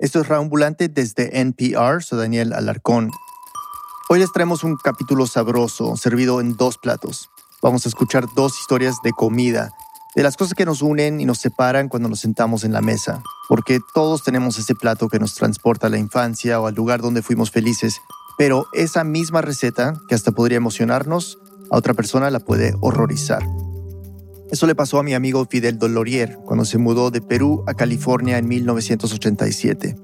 Esto es Raambulante desde NPR, soy Daniel Alarcón. Hoy les traemos un capítulo sabroso, servido en dos platos. Vamos a escuchar dos historias de comida, de las cosas que nos unen y nos separan cuando nos sentamos en la mesa, porque todos tenemos ese plato que nos transporta a la infancia o al lugar donde fuimos felices, pero esa misma receta, que hasta podría emocionarnos, a otra persona la puede horrorizar. Eso le pasó a mi amigo Fidel Dolorier cuando se mudó de Perú a California en 1987.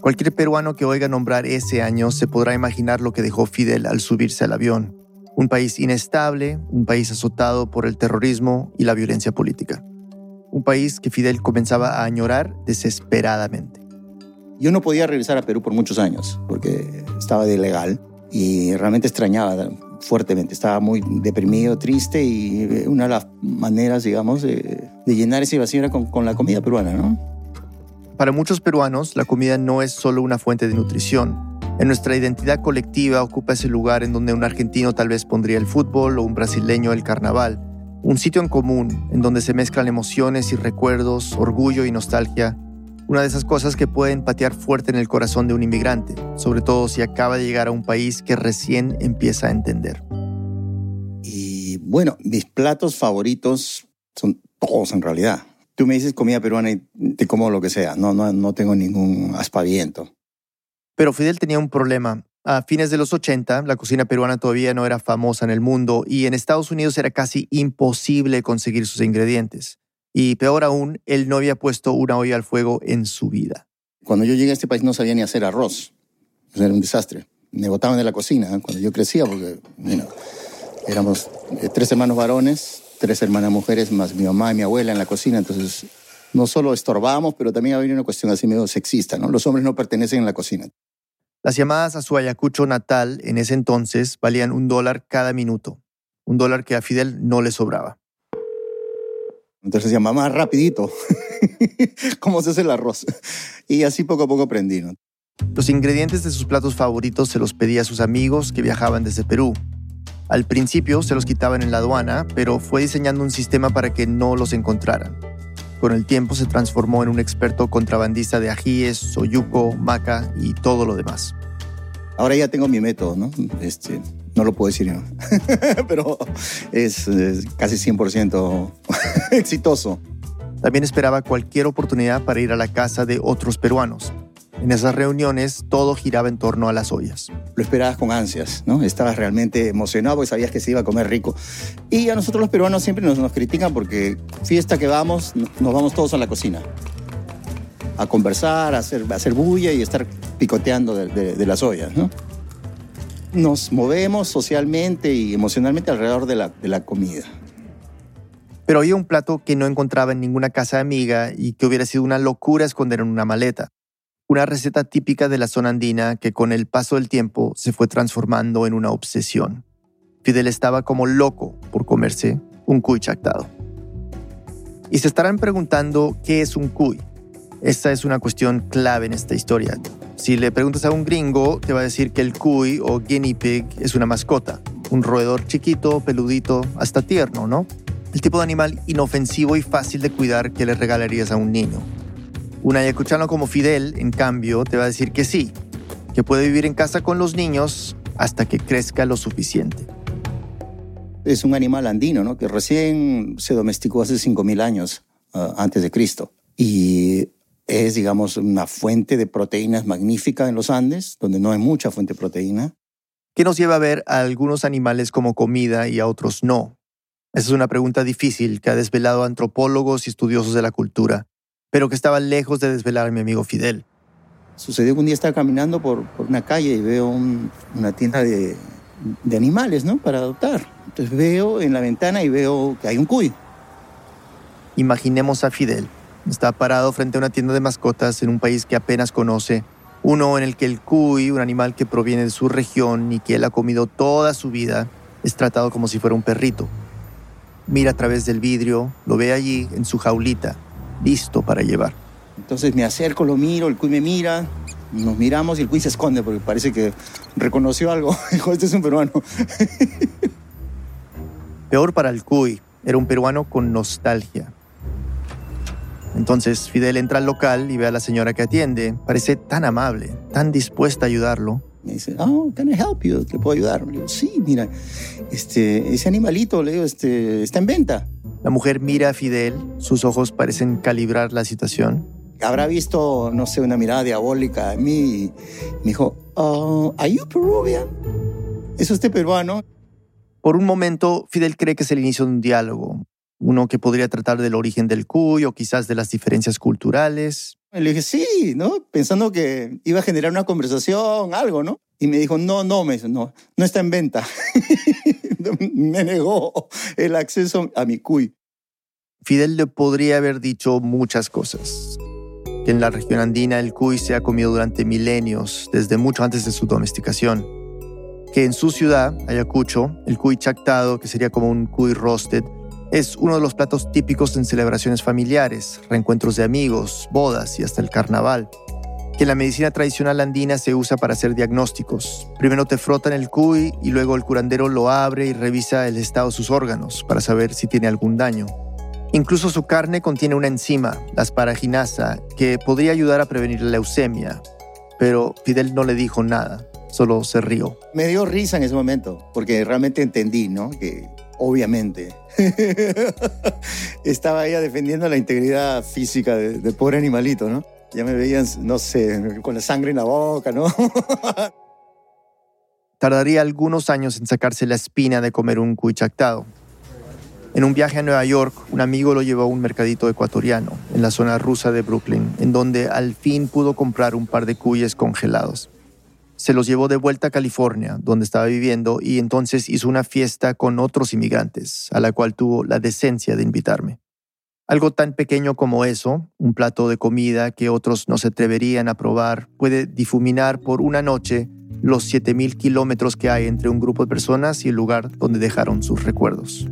Cualquier peruano que oiga nombrar ese año se podrá imaginar lo que dejó Fidel al subirse al avión. Un país inestable, un país azotado por el terrorismo y la violencia política. Un país que Fidel comenzaba a añorar desesperadamente. Yo no podía regresar a Perú por muchos años porque estaba de ilegal y realmente extrañaba fuertemente. Estaba muy deprimido, triste y eh, una de las maneras, digamos, de, llenar ese vacío era con, la comida peruana, ¿no? Para muchos peruanos, la comida no es solo una fuente de nutrición. En nuestra identidad colectiva ocupa ese lugar en donde un argentino tal vez pondría el fútbol o un brasileño el carnaval. Un sitio en común en donde se mezclan emociones y recuerdos, orgullo y nostalgia. Una de esas cosas que pueden patear fuerte en el corazón de un inmigrante, sobre todo si acaba de llegar a un país que recién empieza a entender. Y bueno, mis platos favoritos son todos en realidad. Tú me dices comida peruana y te como lo que sea, no, no, no tengo ningún aspaviento. Pero Fidel tenía un problema. A fines de los 80, la cocina peruana todavía no era famosa en el mundo y en Estados Unidos era casi imposible conseguir sus ingredientes. Y peor aún, él no había puesto una olla al fuego en su vida. Cuando yo llegué a este país no sabía ni hacer arroz. Era un desastre. Me botaban de la cocina ¿eh? cuando yo crecía porque éramos eh, tres hermanos varones, tres hermanas mujeres, más mi mamá y mi abuela en la cocina. Entonces no solo estorbábamos, pero también había una cuestión así medio sexista. ¿no? Los hombres no pertenecen en la cocina. Las llamadas a su Ayacucho natal en ese entonces valían un dólar cada minuto, un dólar que a Fidel no le sobraba. Entonces decía, mamá, rapidito, ¿cómo se hace el arroz? Y así poco a poco aprendí. Los ingredientes de sus platos favoritos se los pedía a sus amigos que viajaban desde Perú. Al principio se los quitaban en la aduana, pero fue diseñando un sistema para que no los encontraran. Con el tiempo se transformó en un experto contrabandista de ajíes, soyuco, maca y todo lo demás. Ahora ya tengo mi método, ¿no? Este, no lo puedo decir yo, pero es, es casi 100% exitoso. También esperaba cualquier oportunidad para ir a la casa de otros peruanos, en esas reuniones todo giraba en torno a las ollas. Lo esperabas con ansias, ¿no? Estabas realmente emocionado porque sabías que se iba a comer rico. Y a nosotros los peruanos siempre nos, nos critican porque fiesta que vamos, nos vamos todos a la cocina. A conversar, a hacer, a hacer bulla y estar picoteando de, las ollas, ¿no? Nos movemos socialmente y emocionalmente alrededor de la, de la comida. Pero había un plato que no encontraba en ninguna casa amiga y que hubiera sido una locura esconder en una maleta una receta típica de la zona andina que con el paso del tiempo se fue transformando en una obsesión. Fidel estaba como loco por comerse un cuy chactado. Y se estarán preguntando qué es un cuy. Esta es una cuestión clave en esta historia. Si le preguntas a un gringo, te va a decir que el cuy o guinea pig es una mascota, un roedor chiquito, peludito, hasta tierno, ¿no? El tipo de animal inofensivo y fácil de cuidar que le regalarías a un niño. Un ayacuchano como Fidel, en cambio, te va a decir que sí, que puede vivir en casa con los niños hasta que crezca lo suficiente. Es un animal andino, ¿no? Que recién se domesticó hace 5.000 años ah, antes de Cristo. Y es, digamos, una fuente de proteínas magnífica en los Andes, donde no hay mucha fuente de proteína. ¿Qué nos lleva a ver a algunos animales como comida y a otros no? Esa es una pregunta difícil que ha desvelado a antropólogos y estudiosos de la cultura pero que estaba lejos de desvelar a mi amigo Fidel. Sucedió que un día estaba caminando por, una calle y veo una tienda de, animales, ¿no? Para adoptar. Entonces veo en la ventana y veo que hay un cuy. Imaginemos a Fidel. Está parado frente a una tienda de mascotas en un país que apenas conoce. Uno en el que el cuy, un animal que proviene de su región y que él ha comido toda su vida, es tratado como si fuera un perrito. Mira a través del vidrio, lo ve allí en su jaulita, listo para llevar. Entonces me acerco, lo miro, el cuy me mira, nos miramos y el cuy se esconde porque parece que reconoció algo. Dijo, este es un peruano. Peor para el cuy, era un peruano con nostalgia. Entonces Fidel entra al local y ve a la señora que atiende. Parece tan amable, tan dispuesta a ayudarlo. Me dice, oh, can I help you? ¿Te puedo ayudar? Le digo, sí, mira, este, ese animalito, le digo, este, está en venta. La mujer mira a Fidel, sus ojos parecen calibrar la situación. Habrá visto, no sé, una mirada diabólica a mí y me dijo, oh, ¿Are you Peruvian? ¿Es usted peruano? Por un momento, Fidel cree que es el inicio de un diálogo, uno que podría tratar del origen del cuy o quizás de las diferencias culturales. Le dije, sí, ¿no? Pensando que iba a generar una conversación, algo, ¿no? Y me dijo, no, no, me dijo, no, no está en venta. me negó el acceso a mi cuy. Fidel le podría haber dicho muchas cosas. Que en la región andina el cuy se ha comido durante milenios, desde mucho antes de su domesticación. Que en su ciudad, Ayacucho, el cuy chactado, que sería como un cuy roasted, es uno de los platos típicos en celebraciones familiares, reencuentros de amigos, bodas y hasta el carnaval. Que la medicina tradicional andina se usa para hacer diagnósticos. Primero te frotan el cuy y luego el curandero lo abre y revisa el estado de sus órganos para saber si tiene algún daño. Incluso su carne contiene una enzima, la asparaginasa, que podría ayudar a prevenir la leucemia. Pero Fidel no le dijo nada, solo se rió. Me dio risa en ese momento, porque realmente entendí, ¿no? Que obviamente. Estaba ella defendiendo la integridad física del pobre animalito, ¿no? Ya me veían, no sé, con la sangre en la boca, ¿no? Tardaría algunos años en sacarse la espina de comer un cuy chactado. En un viaje a Nueva York, un amigo lo llevó a un mercadito ecuatoriano, en la zona rusa de Brooklyn, en donde al fin pudo comprar un par de cuyes congelados se los llevó de vuelta a California, donde estaba viviendo, y entonces hizo una fiesta con otros inmigrantes, a la cual tuvo la decencia de invitarme. Algo tan pequeño como eso, un plato de comida que otros no se atreverían a probar, puede difuminar por una noche los 7.000 kilómetros que hay entre un grupo de personas y el lugar donde dejaron sus recuerdos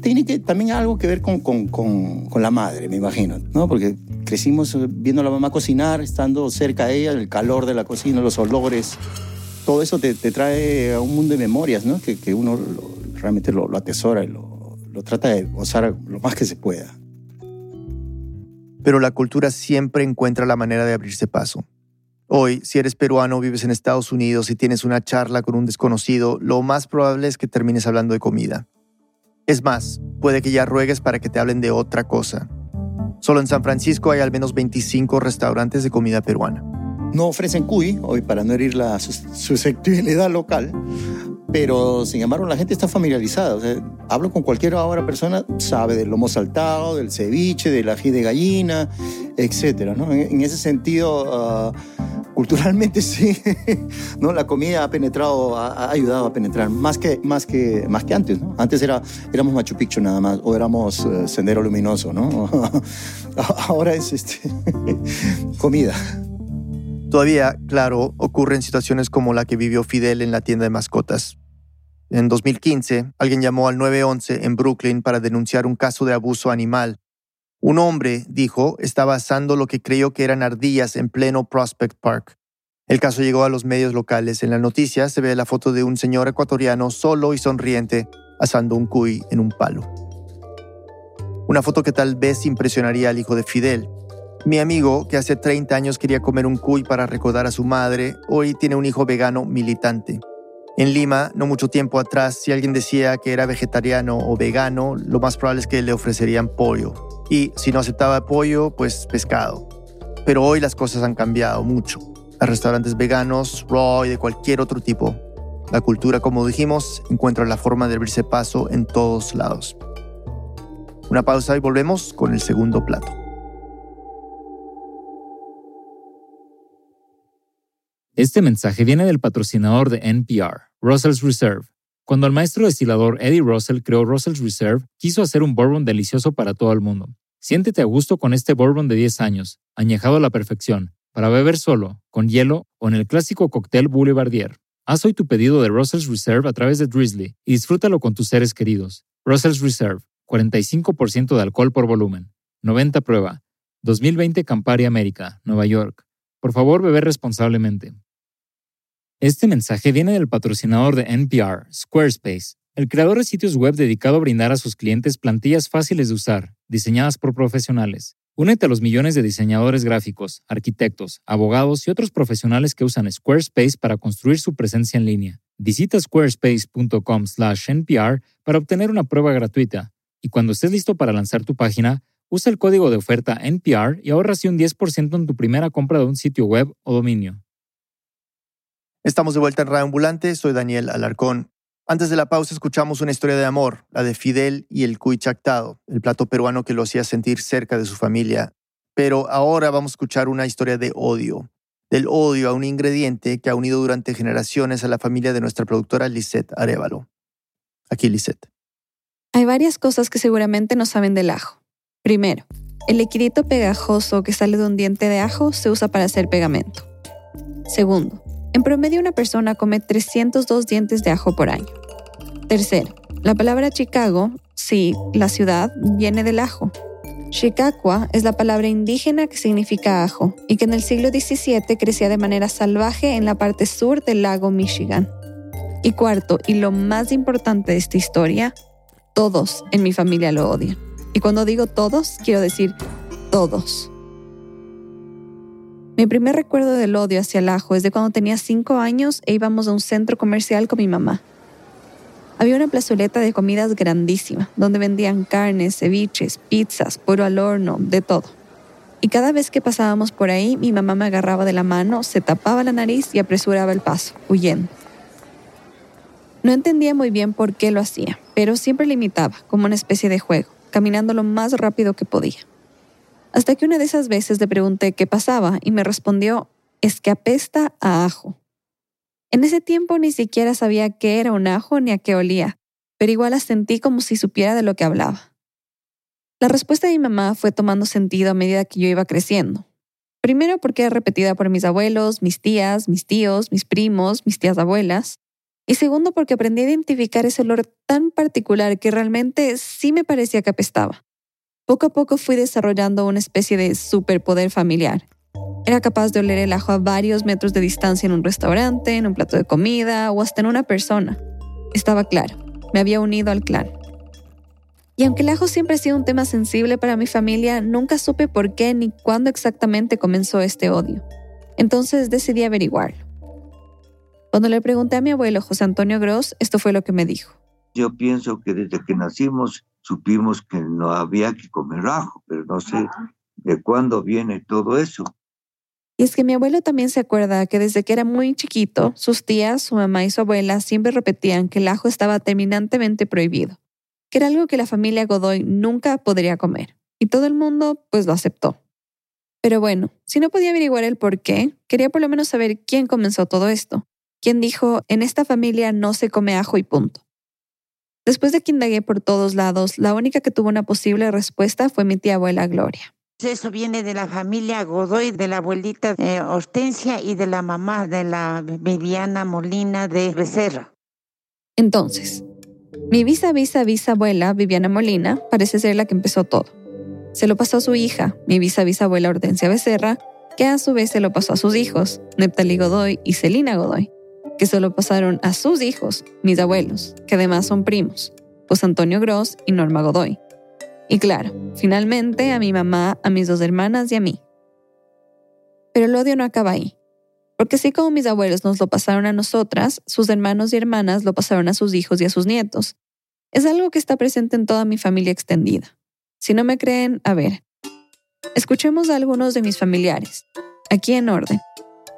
tiene que, también algo que ver con, con, con, la madre, me imagino, ¿no? Porque crecimos eh, viendo a la mamá cocinar, estando cerca de ella, el calor de la cocina, los olores, todo eso te, te trae a un mundo de memorias, ¿no? Que, que uno realmente lo, lo, atesora y lo, lo trata de gozar lo más que se pueda. Pero la cultura siempre encuentra la manera de abrirse paso. Hoy, si eres peruano, vives en Estados Unidos y tienes una charla con un desconocido, lo más probable es que termines hablando de comida. Es más, puede que ya ruegues para que te hablen de otra cosa. Solo en San Francisco hay al menos 25 restaurantes de comida peruana. No ofrecen cuy, hoy para no herir la susceptibilidad local, pero sin embargo la gente está familiarizada. hablo con cualquier ahora persona, sabe del lomo saltado, del ceviche, del ají de gallina, etc. En, ese sentido, ah, culturalmente sí, ¿no? La comida ha penetrado, ha, ayudado a penetrar más que, más que, más que antes. Antes era, éramos Machu Picchu nada más, o éramos eh, Sendero Luminoso, ¿no? Ahora es este, comida. Todavía, claro, ocurren situaciones como la que vivió Fidel en la tienda de mascotas. En 2015, alguien llamó al 911 en Brooklyn para denunciar un caso de abuso animal un hombre, dijo, estaba asando lo que creyó que eran ardillas en pleno Prospect Park. El caso llegó a los medios locales. En la noticia se ve la foto de un señor ecuatoriano solo y sonriente asando un cuy en un palo. Una foto que tal vez impresionaría al hijo de Fidel. Mi amigo, que hace 30 años quería comer un cuy para recordar a su madre, hoy tiene un hijo vegano militante. En Lima, no mucho tiempo atrás, si alguien decía que era vegetariano o vegano, lo más probable es que le ofrecerían pollo. Y si no aceptaba pollo, pues pescado. Pero hoy las cosas han cambiado mucho. Hay restaurantes veganos, raw y de cualquier otro tipo. La cultura, como dijimos, encuentra la forma de abrirse paso en todos lados. Una pausa y volvemos con el segundo plato. Este mensaje viene del patrocinador de NPR, Russell's Reserve. Cuando el maestro destilador Eddie Russell creó Russell's Reserve, quiso hacer un bourbon delicioso para todo el mundo. Siéntete a gusto con este bourbon de 10 años, añejado a la perfección, para beber solo, con hielo o en el clásico cóctel Boulevardier. Haz hoy tu pedido de Russell's Reserve a través de Drizzly y disfrútalo con tus seres queridos. Russell's Reserve, 45% de alcohol por volumen. 90 prueba. 2020 Campari América, Nueva York. Por favor, beber responsablemente. Este mensaje viene del patrocinador de NPR, Squarespace, el creador de sitios web dedicado a brindar a sus clientes plantillas fáciles de usar, diseñadas por profesionales. Únete a los millones de diseñadores gráficos, arquitectos, abogados y otros profesionales que usan Squarespace para construir su presencia en línea. Visita squarespace.com/npr para obtener una prueba gratuita y cuando estés listo para lanzar tu página, usa el código de oferta NPR y ahorra un 10% en tu primera compra de un sitio web o dominio. Estamos de vuelta en Radio Ambulante, soy Daniel Alarcón. Antes de la pausa escuchamos una historia de amor, la de Fidel y el cuy chactado, el plato peruano que lo hacía sentir cerca de su familia. Pero ahora vamos a escuchar una historia de odio, del odio a un ingrediente que ha unido durante generaciones a la familia de nuestra productora Lisette Arevalo. Aquí Lisette. Hay varias cosas que seguramente no saben del ajo. Primero, el liquidito pegajoso que sale de un diente de ajo se usa para hacer pegamento. Segundo, en promedio una persona come 302 dientes de ajo por año. Tercero, la palabra Chicago, sí, la ciudad, viene del ajo. Chicacua es la palabra indígena que significa ajo y que en el siglo XVII crecía de manera salvaje en la parte sur del lago Michigan. Y cuarto, y lo más importante de esta historia, todos en mi familia lo odian. Y cuando digo todos, quiero decir todos. Mi primer recuerdo del odio hacia el ajo es de cuando tenía cinco años e íbamos a un centro comercial con mi mamá. Había una plazoleta de comidas grandísima, donde vendían carnes, ceviches, pizzas, puro al horno, de todo. Y cada vez que pasábamos por ahí, mi mamá me agarraba de la mano, se tapaba la nariz y apresuraba el paso, huyendo. No entendía muy bien por qué lo hacía, pero siempre le imitaba, como una especie de juego, caminando lo más rápido que podía. Hasta que una de esas veces le pregunté qué pasaba y me respondió, es que apesta a ajo. En ese tiempo ni siquiera sabía qué era un ajo ni a qué olía, pero igual la sentí como si supiera de lo que hablaba. La respuesta de mi mamá fue tomando sentido a medida que yo iba creciendo. Primero porque era repetida por mis abuelos, mis tías, mis tíos, mis primos, mis tías abuelas. Y segundo porque aprendí a identificar ese olor tan particular que realmente sí me parecía que apestaba. Poco a poco fui desarrollando una especie de superpoder familiar. Era capaz de oler el ajo a varios metros de distancia en un restaurante, en un plato de comida o hasta en una persona. Estaba claro, me había unido al clan. Y aunque el ajo siempre ha sido un tema sensible para mi familia, nunca supe por qué ni cuándo exactamente comenzó este odio. Entonces decidí averiguarlo. Cuando le pregunté a mi abuelo José Antonio Gross, esto fue lo que me dijo. Yo pienso que desde que nacimos supimos que no había que comer ajo, pero no sé de cuándo viene todo eso. Y es que mi abuelo también se acuerda que desde que era muy chiquito, sus tías, su mamá y su abuela siempre repetían que el ajo estaba terminantemente prohibido, que era algo que la familia Godoy nunca podría comer. Y todo el mundo pues lo aceptó. Pero bueno, si no podía averiguar el por qué, quería por lo menos saber quién comenzó todo esto. Quién dijo, en esta familia no se come ajo y punto. Después de que indagué por todos lados, la única que tuvo una posible respuesta fue mi tía abuela Gloria. Eso viene de la familia Godoy, de la abuelita eh, Hortensia y de la mamá de la Viviana Molina de Becerra. Entonces, mi visa, visa, bisabuela Viviana Molina parece ser la que empezó todo. Se lo pasó a su hija, mi visa, bisabuela Hortensia Becerra, que a su vez se lo pasó a sus hijos, Neptali Godoy y Celina Godoy que se lo pasaron a sus hijos, mis abuelos, que además son primos, pues Antonio Gross y Norma Godoy. Y claro, finalmente a mi mamá, a mis dos hermanas y a mí. Pero el odio no acaba ahí. Porque así como mis abuelos nos lo pasaron a nosotras, sus hermanos y hermanas lo pasaron a sus hijos y a sus nietos. Es algo que está presente en toda mi familia extendida. Si no me creen, a ver. Escuchemos a algunos de mis familiares, aquí en orden.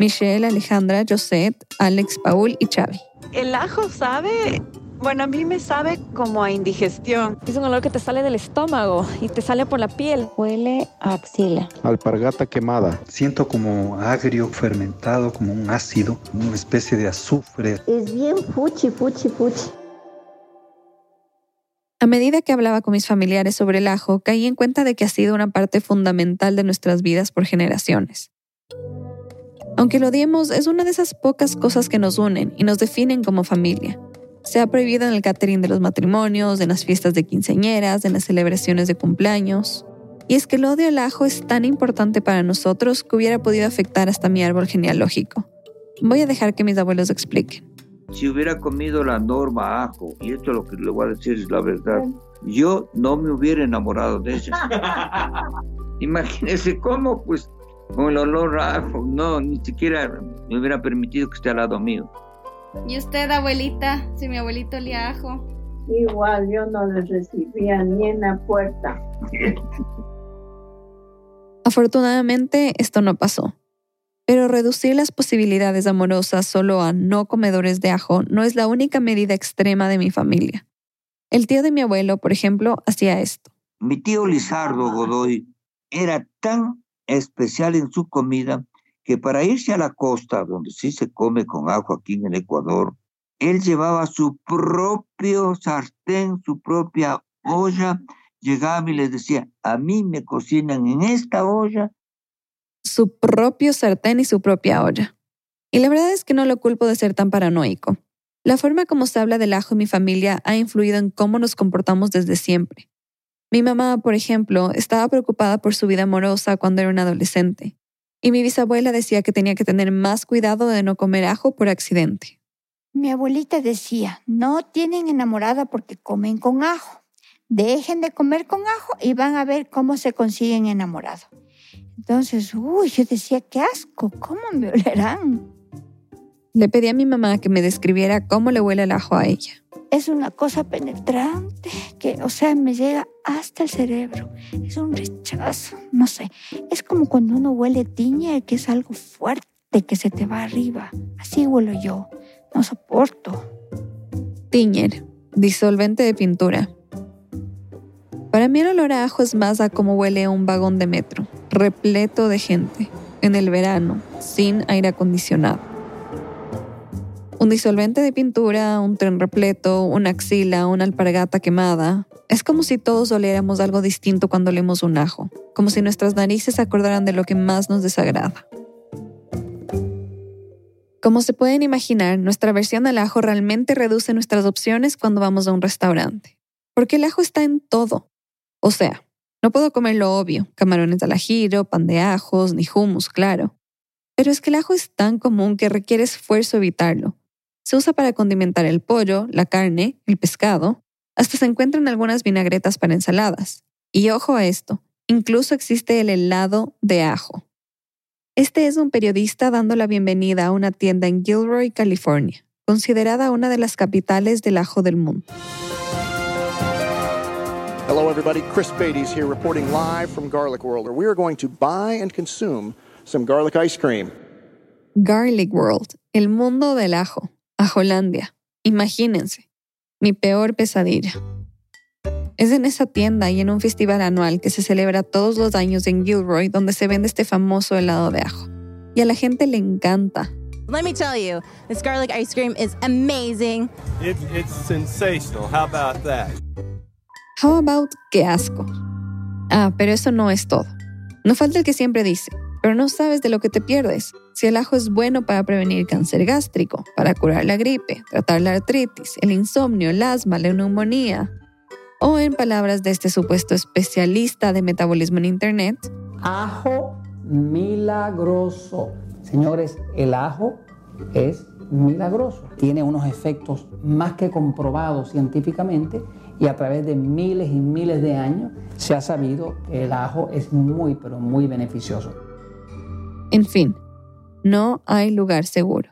Michelle, Alejandra, Josette, Alex, Paul y Xavi. El ajo sabe, bueno, a mí me sabe como a indigestión. Es un olor que te sale del estómago y te sale por la piel. Huele a axila. Alpargata quemada. Siento como agrio, fermentado, como un ácido, una especie de azufre. Es bien fuchi, fuchi, fuchi. A medida que hablaba con mis familiares sobre el ajo, caí en cuenta de que ha sido una parte fundamental de nuestras vidas por generaciones. Aunque lo odiemos, es una de esas pocas cosas que nos unen y nos definen como familia. Se ha prohibido en el catering de los matrimonios, en las fiestas de quinceañeras, en las celebraciones de cumpleaños. Y es que el odio al ajo es tan importante para nosotros que hubiera podido afectar hasta mi árbol genealógico. Voy a dejar que mis abuelos expliquen. Si hubiera comido la norma ajo, y esto lo que le voy a decir es la verdad, yo no me hubiera enamorado de ella. Imagínese cómo, pues, con el olor a ajo, no, ni siquiera me hubiera permitido que esté al lado mío. ¿Y usted, abuelita? Si mi abuelito olía ajo. Igual, yo no les recibía ni en la puerta. Afortunadamente, esto no pasó. Pero reducir las posibilidades amorosas solo a no comedores de ajo no es la única medida extrema de mi familia. El tío de mi abuelo, por ejemplo, hacía esto. Mi tío Lizardo Godoy era tan especial en su comida que para irse a la costa, donde sí se come con ajo aquí en el Ecuador, él llevaba su propio sartén, su propia olla, llegaba y les decía, a mí me cocinan en esta olla. Su propio sartén y su propia olla. Y la verdad es que no lo culpo de ser tan paranoico. La forma como se habla del ajo en mi familia ha influido en cómo nos comportamos desde siempre. Mi mamá, por ejemplo, estaba preocupada por su vida amorosa cuando era una adolescente, y mi bisabuela decía que tenía que tener más cuidado de no comer ajo por accidente. Mi abuelita decía, no tienen enamorada porque comen con ajo. Dejen de comer con ajo y van a ver cómo se consiguen enamorado. Entonces, uy, yo decía, qué asco, ¿cómo me olerán? Le pedí a mi mamá que me describiera cómo le huele el ajo a ella. Es una cosa penetrante que, o sea, me llega hasta el cerebro. Es un rechazo, no sé. Es como cuando uno huele tiña, que es algo fuerte que se te va arriba. Así huelo yo. No soporto. Tiñer, disolvente de pintura. Para mí el olor a ajo es más a cómo huele un vagón de metro, repleto de gente, en el verano, sin aire acondicionado. Un disolvente de pintura, un tren repleto, una axila, una alpargata quemada. Es como si todos oliéramos algo distinto cuando olemos un ajo, como si nuestras narices acordaran de lo que más nos desagrada. Como se pueden imaginar, nuestra versión del ajo realmente reduce nuestras opciones cuando vamos a un restaurante. Porque el ajo está en todo. O sea, no puedo comer lo obvio, camarones al ajiro, pan de ajos, ni hummus, claro. Pero es que el ajo es tan común que requiere esfuerzo evitarlo. Se usa para condimentar el pollo, la carne, el pescado. Hasta se encuentran algunas vinagretas para ensaladas. Y ojo a esto, incluso existe el helado de ajo. Este es un periodista dando la bienvenida a una tienda en Gilroy, California, considerada una de las capitales del ajo del mundo. Hello, everybody. Chris Beatty's here reporting live from Garlic World, where we are going to buy and consume some garlic ice cream. Garlic World, el mundo del ajo, Ajolandia. Imagínense, mi peor pesadilla. Es en esa tienda y en un festival anual que se celebra todos los años en Gilroy donde se vende este famoso helado de ajo. Y a la gente le encanta. Let me tell you, this garlic ice cream is amazing. It, it's sensational. How about that? How about qué asco. Ah, pero eso no es todo. No falta el que siempre dice, pero no sabes de lo que te pierdes. Si el ajo es bueno para prevenir cáncer gástrico, para curar la gripe, tratar la artritis, el insomnio, el asma, la neumonía, o en palabras de este supuesto especialista de metabolismo en Internet, ajo milagroso. Señores, el ajo es milagroso. Tiene unos efectos más que comprobados científicamente y a través de miles y miles de años se ha sabido que el ajo es muy, pero muy beneficioso. En fin, no hay lugar seguro.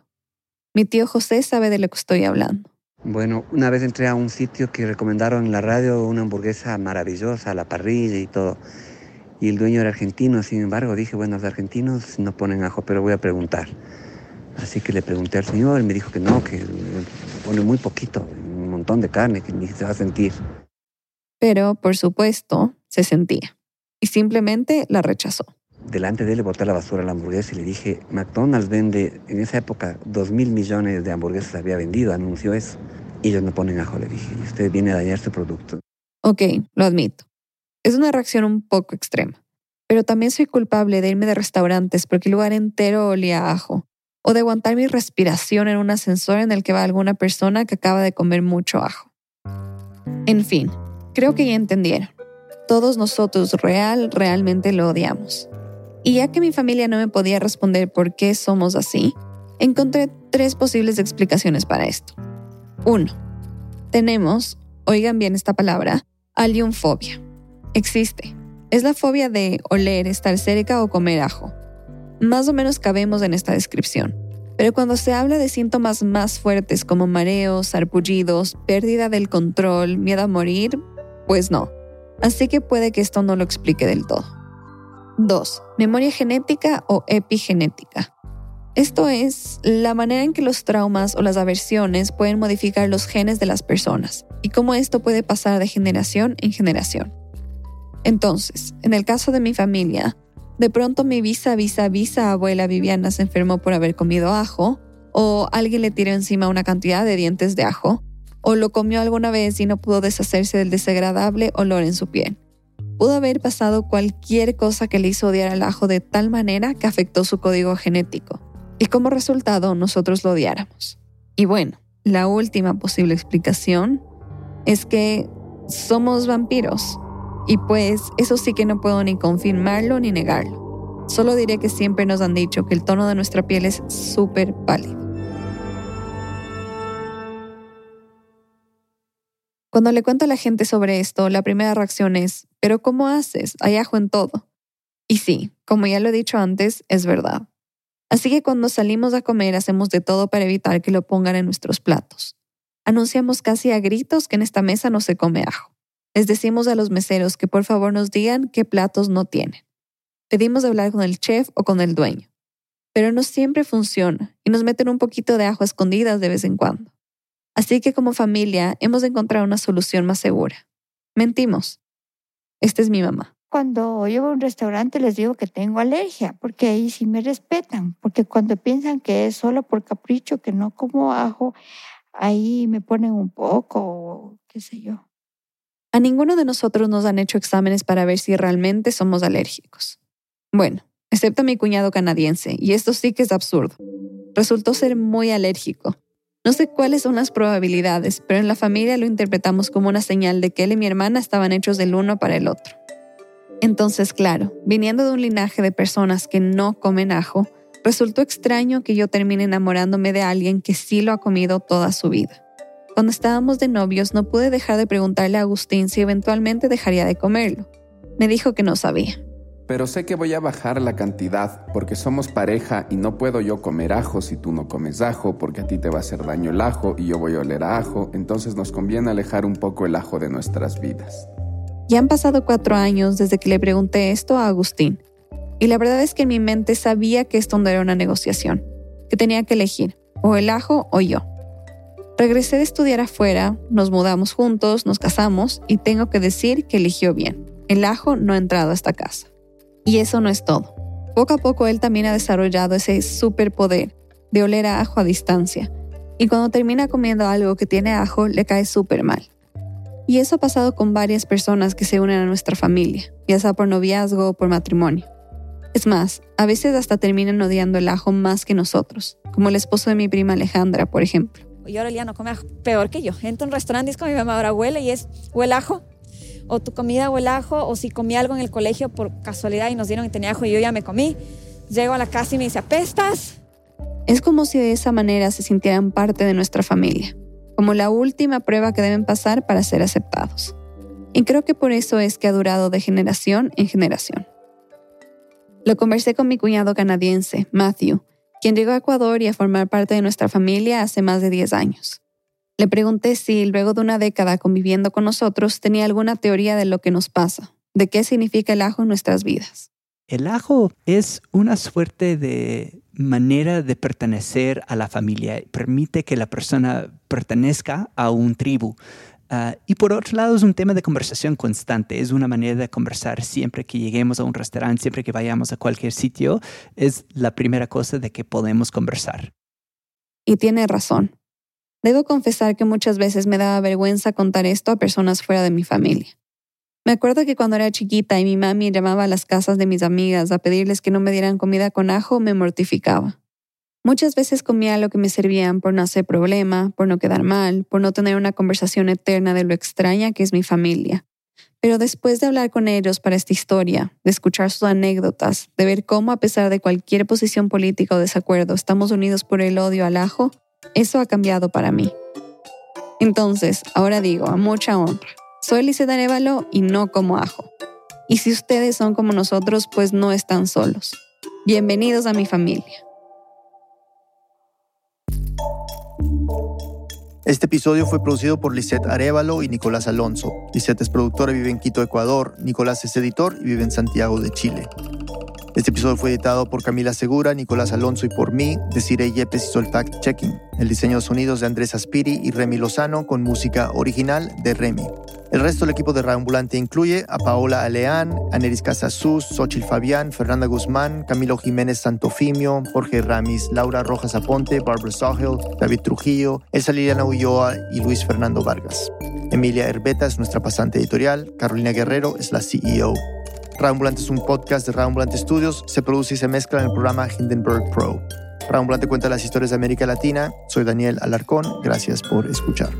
Mi tío José sabe de lo que estoy hablando. Bueno, una vez entré a un sitio que recomendaron en la radio una hamburguesa maravillosa, la parrilla y todo. Y el dueño era argentino, sin embargo, dije, bueno, los argentinos no ponen ajo, pero voy a preguntar. Así que le pregunté al señor, y me dijo que no, que pone muy poquito, un montón de carne, que ni se va a sentir. Pero, por supuesto, se sentía. Y simplemente la rechazó. Delante de él boté a la basura la hamburguesa y le dije, McDonald's vende, en esa época, dos mil millones de hamburguesas había vendido, anunció eso. Y ellos no ponen ajo, le dije, usted viene a dañar su producto. Ok, lo admito. Es una reacción un poco extrema. Pero también soy culpable de irme de restaurantes porque el lugar entero olía a ajo. O de aguantar mi respiración en un ascensor en el que va alguna persona que acaba de comer mucho ajo. En fin, creo que ya entendieron. Todos nosotros real, realmente lo odiamos. Y ya que mi familia no me podía responder por qué somos así, encontré tres posibles explicaciones para esto. Uno, tenemos, oigan bien esta palabra, aliumfobia. Existe. Es la fobia de oler, estar cerca o comer ajo. Más o menos cabemos en esta descripción. Pero cuando se habla de síntomas más fuertes como mareos, sarpullidos, pérdida del control, miedo a morir, pues no. Así que puede que esto no lo explique del todo. 2. Memoria genética o epigenética. Esto es la manera en que los traumas o las aversiones pueden modificar los genes de las personas y cómo esto puede pasar de generación en generación. Entonces, en el caso de mi familia, de pronto mi visa, visa, visa abuela Viviana se enfermó por haber comido ajo, o alguien le tiró encima una cantidad de dientes de ajo, o lo comió alguna vez y no pudo deshacerse del desagradable olor en su piel. Pudo haber pasado cualquier cosa que le hizo odiar al ajo de tal manera que afectó su código genético y como resultado nosotros lo odiáramos. Y bueno, la última posible explicación es que somos vampiros. Y pues eso sí que no puedo ni confirmarlo ni negarlo. Solo diré que siempre nos han dicho que el tono de nuestra piel es súper pálido. Cuando le cuento a la gente sobre esto, la primera reacción es, pero ¿cómo haces? Hay ajo en todo. Y sí, como ya lo he dicho antes, es verdad. Así que cuando salimos a comer hacemos de todo para evitar que lo pongan en nuestros platos. Anunciamos casi a gritos que en esta mesa no se come ajo. Les decimos a los meseros que por favor nos digan qué platos no tienen. Pedimos hablar con el chef o con el dueño. Pero no siempre funciona y nos meten un poquito de ajo a escondidas de vez en cuando. Así que como familia hemos encontrado una solución más segura. Mentimos. Esta es mi mamá. Cuando yo voy a un restaurante les digo que tengo alergia, porque ahí sí me respetan, porque cuando piensan que es solo por capricho, que no como ajo, ahí me ponen un poco, qué sé yo. A ninguno de nosotros nos han hecho exámenes para ver si realmente somos alérgicos. Bueno, excepto a mi cuñado canadiense, y esto sí que es absurdo. Resultó ser muy alérgico. No sé cuáles son las probabilidades, pero en la familia lo interpretamos como una señal de que él y mi hermana estaban hechos del uno para el otro. Entonces, claro, viniendo de un linaje de personas que no comen ajo, resultó extraño que yo termine enamorándome de alguien que sí lo ha comido toda su vida. Cuando estábamos de novios no pude dejar de preguntarle a Agustín si eventualmente dejaría de comerlo. Me dijo que no sabía. Pero sé que voy a bajar la cantidad porque somos pareja y no puedo yo comer ajo si tú no comes ajo porque a ti te va a hacer daño el ajo y yo voy a oler a ajo, entonces nos conviene alejar un poco el ajo de nuestras vidas. Ya han pasado cuatro años desde que le pregunté esto a Agustín, y la verdad es que en mi mente sabía que esto no era una negociación, que tenía que elegir, o el ajo o yo. Regresé de estudiar afuera, nos mudamos juntos, nos casamos, y tengo que decir que eligió bien. El ajo no ha entrado a esta casa. Y eso no es todo. Poco a poco él también ha desarrollado ese superpoder de oler a ajo a distancia, y cuando termina comiendo algo que tiene ajo le cae súper mal. Y eso ha pasado con varias personas que se unen a nuestra familia, ya sea por noviazgo o por matrimonio. Es más, a veces hasta terminan odiando el ajo más que nosotros, como el esposo de mi prima Alejandra, por ejemplo. Y ahora ya no come ajo, peor que yo. Entro a un restaurante y es como mi mamá ahora huele y es, huele ajo. O tu comida huele ajo, o si comí algo en el colegio por casualidad y nos dieron que tenía ajo y yo ya me comí. Llego a la casa y me dice, apestas. Es como si de esa manera se sintieran parte de nuestra familia como la última prueba que deben pasar para ser aceptados. Y creo que por eso es que ha durado de generación en generación. Lo conversé con mi cuñado canadiense, Matthew, quien llegó a Ecuador y a formar parte de nuestra familia hace más de 10 años. Le pregunté si, luego de una década conviviendo con nosotros, tenía alguna teoría de lo que nos pasa, de qué significa el ajo en nuestras vidas. El ajo es una suerte de manera de pertenecer a la familia. Permite que la persona pertenezca a un tribu. Ah, y por otro lado, es un tema de conversación constante. Es una manera de conversar siempre que lleguemos a un restaurante, siempre que vayamos a cualquier sitio. Es la primera cosa de que podemos conversar. Y tiene razón. Debo confesar que muchas veces me daba vergüenza contar esto a personas fuera de mi familia. Me acuerdo que cuando era chiquita y mi mami llamaba a las casas de mis amigas a pedirles que no me dieran comida con ajo, me mortificaba. Muchas veces comía lo que me servían por no hacer problema, por no quedar mal, por no tener una conversación eterna de lo extraña que es mi familia. Pero después de hablar con ellos para esta historia, de escuchar sus anécdotas, de ver cómo a pesar de cualquier posición política o desacuerdo estamos unidos por el odio al ajo, eso ha cambiado para mí. Entonces, ahora digo, a mucha honra, soy Liceta Arevalo y no como ajo. Y si ustedes son como nosotros, pues no están solos. Bienvenidos a mi familia. Este episodio fue producido por Lisette Arevalo y Nicolás Alonso. Lisette es productora y vive en Quito, Ecuador. Nicolás es editor y vive en Santiago de Chile. Este episodio fue editado por Camila Segura, Nicolás Alonso y por mí. Desiree Yepes hizo el fact-checking. El diseño de sonidos de Andrés Aspiri y Remy Lozano con música original de Remy. El resto del equipo de Ambulante incluye a Paola Aleán, Aneris Casasus, Xochil Fabián, Fernanda Guzmán, Camilo Jiménez Santofimio, Jorge Ramis, Laura Rojas Aponte, Barbara Sahel, David Trujillo, Elsa Liliana Ulloa y Luis Fernando Vargas. Emilia Herbeta es nuestra pasante editorial, Carolina Guerrero es la CEO. Ambulante es un podcast de Ambulante Studios, se produce y se mezcla en el programa Hindenburg Pro. Ambulante cuenta las historias de América Latina. Soy Daniel Alarcón, gracias por escuchar.